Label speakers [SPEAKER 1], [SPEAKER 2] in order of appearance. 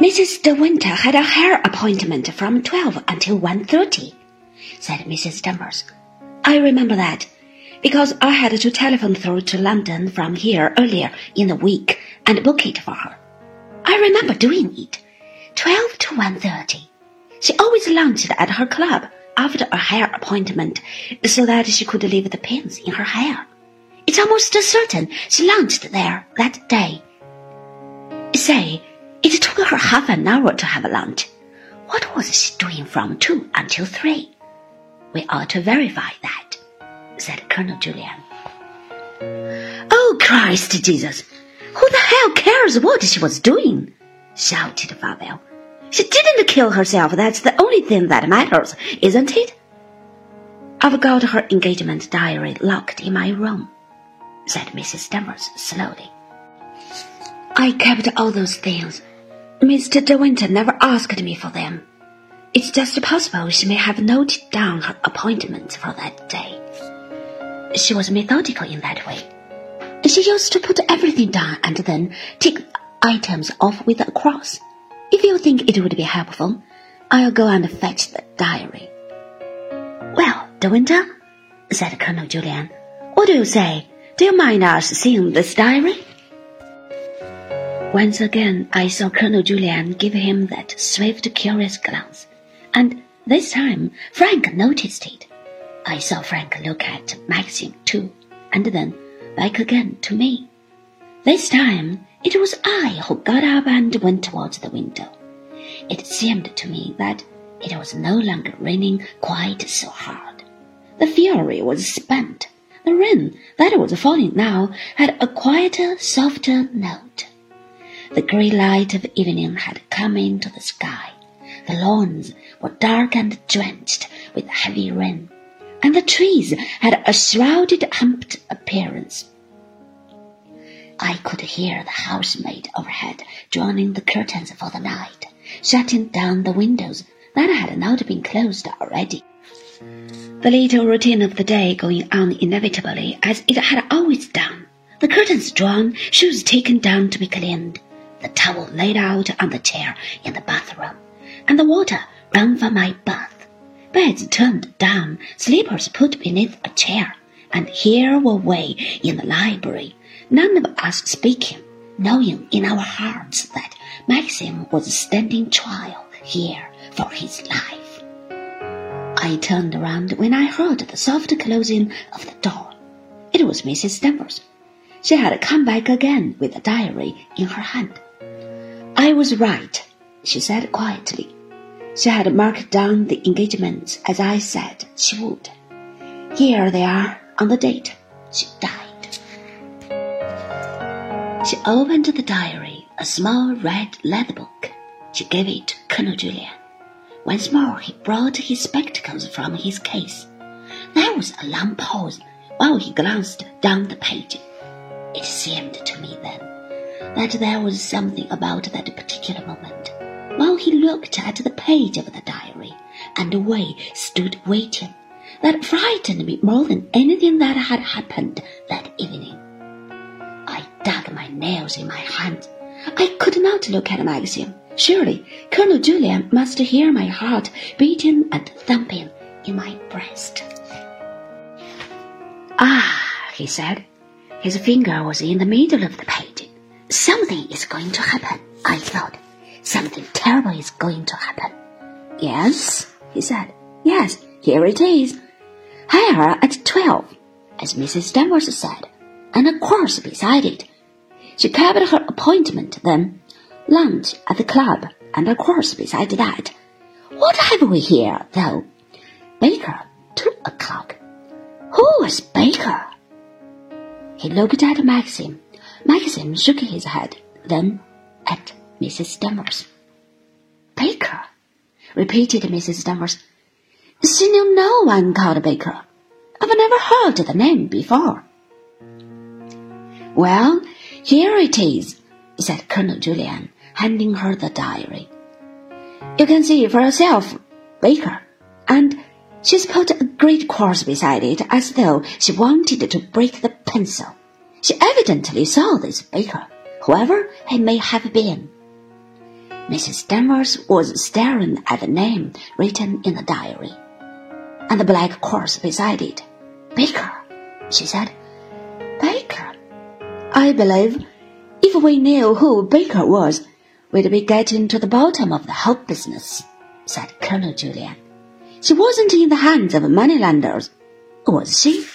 [SPEAKER 1] Mrs. De Winter had a hair appointment from 12 until 1.30, said Mrs. Danvers. I remember that, because I had to telephone through to London from here earlier in the week and book it for her. I remember doing it. 12 to 1.30. She always lunched at her club after a hair appointment so that she could leave the pins in her hair. It's almost certain she lunched there that day. Say, it took her half an hour to have lunch. What was she doing from two until three? We ought to verify that, said Colonel Julyan. Oh, Christ Jesus! Who the hell cares what she was doing? shouted Favell. She didn't kill herself. That's the only thing that matters, isn't it? I've got her engagement diary locked in my room, said Mrs. Danvers slowly. I kept all those things. Mr. De Winter never asked me for them. It's just possible she may have noted down her appointments for that day. She was methodical in that way. She used to put everything down and then tick items off with a cross. If you think it would be helpful, I'll go and fetch the diary. Well, De Winter, said Colonel Julyan, what do you say? Do you mind us seeing this diary? Once again, I saw Colonel Julyan give him that swift, curious glance, and this time Frank noticed it. I saw Frank look at Maxim too, and then back again to me. This time it was I who got up and went towards the window. It seemed to me that it was no longer raining quite so hard. The fury was spent. The rain that was falling now had a quieter, softer note. The grey light of evening had come into the sky. The lawns were dark and drenched with heavy rain, and the trees had a shrouded, humped appearance. I could hear the housemaid overhead drawing the curtains for the night, shutting down the windows that had not been closed already. The little routine of the day going on inevitably as it had always done. The curtains drawn, shoes taken down to be cleaned, the towel laid out on the chair in the bathroom, and the water run for my bath. Beds turned down, slippers put beneath a chair, and here were we in the library none of us speaking, knowing in our hearts that Maxim was standing trial here for his life. I turned around when I heard the soft closing of the door. It was Mrs. Danvers. She had come back again with a diary in her hand. I was right, she said quietly. She had marked down the engagements as I said she would. Here they are on the date she died. She opened the diary, a small red leather book. She gave it to Colonel Julyan. Once more he brought his spectacles from his case. There was a long pause while he glanced down the page. It seemed to me then that there was something about that particular moment while he looked at the page of the diary and we stood waiting that frightened me more than anything that had happened that evening I dug my nails in my hands. I could not look at Maxim. Surely Colonel Julyan must hear my heart beating and thumping in my breast. Ah, he said. His finger was in the middle of the page. Something is going to happen, I thought. Something terrible is going to happen. Yes, he said. Yes, here it is. Hire at twelve, as Mrs. Danvers said, and a course beside it she kept her appointment then, lunch at the club, and of course beside that. What have we here, though? Baker, two o'clock. Who was Baker? He looked at Maxim. Maxim shook his head, then at Mrs. Danvers. Baker, repeated Mrs. Danvers. She knew no one called Baker. I've never heard the name before. Well, here it is, said Colonel Julyan, handing her the diary. You can see for yourself, Baker. And she's put a great cross beside it as though she wanted to break the pencil. She evidently saw this Baker, whoever he may have been. Mrs. Danvers was staring at the name written in the diary, and the black cross beside it. Baker, she said. Baker. I believe if we knew who Baker was, we'd be getting to the bottom of the whole business, said Colonel Julyan. She wasn't in the hands of moneylenders, was she?